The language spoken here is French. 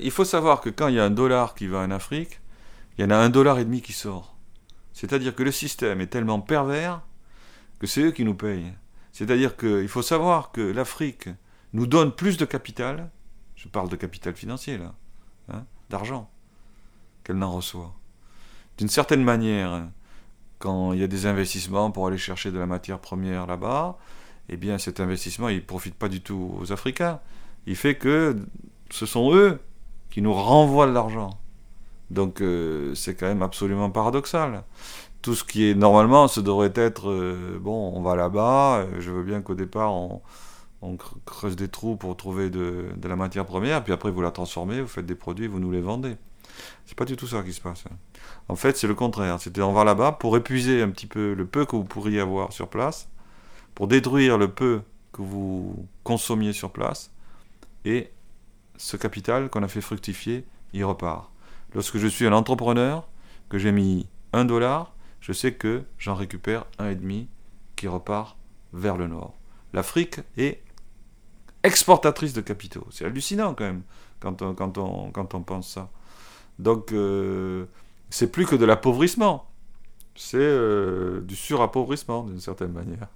Il faut savoir que quand il y a un dollar qui va en Afrique, il y en a un dollar et demi qui sort. C'est-à-dire que le système est tellement pervers que c'est eux qui nous payent. C'est-à-dire qu'il faut savoir que l'Afrique nous donne plus de capital, je parle de capital financier là, hein, d'argent, qu'elle n'en reçoit. D'une certaine manière, quand il y a des investissements pour aller chercher de la matière première là-bas, eh bien cet investissement, il ne profite pas du tout aux Africains. Il fait que ce sont eux qui nous renvoient de l'argent. Donc euh, c'est quand même absolument paradoxal. Tout ce qui est normalement, ce devrait être, euh, bon, on va là-bas, euh, je veux bien qu'au départ on, creuse des trous pour trouver de, de, la matière première, puis après vous la transformez, vous faites des produits, vous nous les vendez. C'est pas du tout ça qui se passe. En fait, c'est le contraire. C'était on va là-bas pour épuiser un petit peu le peu que vous pourriez avoir sur place, pour détruire le peu que vous consommiez sur place, et ce capital qu'on a fait fructifier, il repart. Lorsque je suis un entrepreneur, que j'ai mis un dollar, je sais que j'en récupère un et demi qui repart vers le nord. L'Afrique est exportatrice de capitaux. C'est hallucinant quand même quand on pense ça. Donc euh, c'est plus que de l'appauvrissement, c'est euh, du surappauvrissement d'une certaine manière.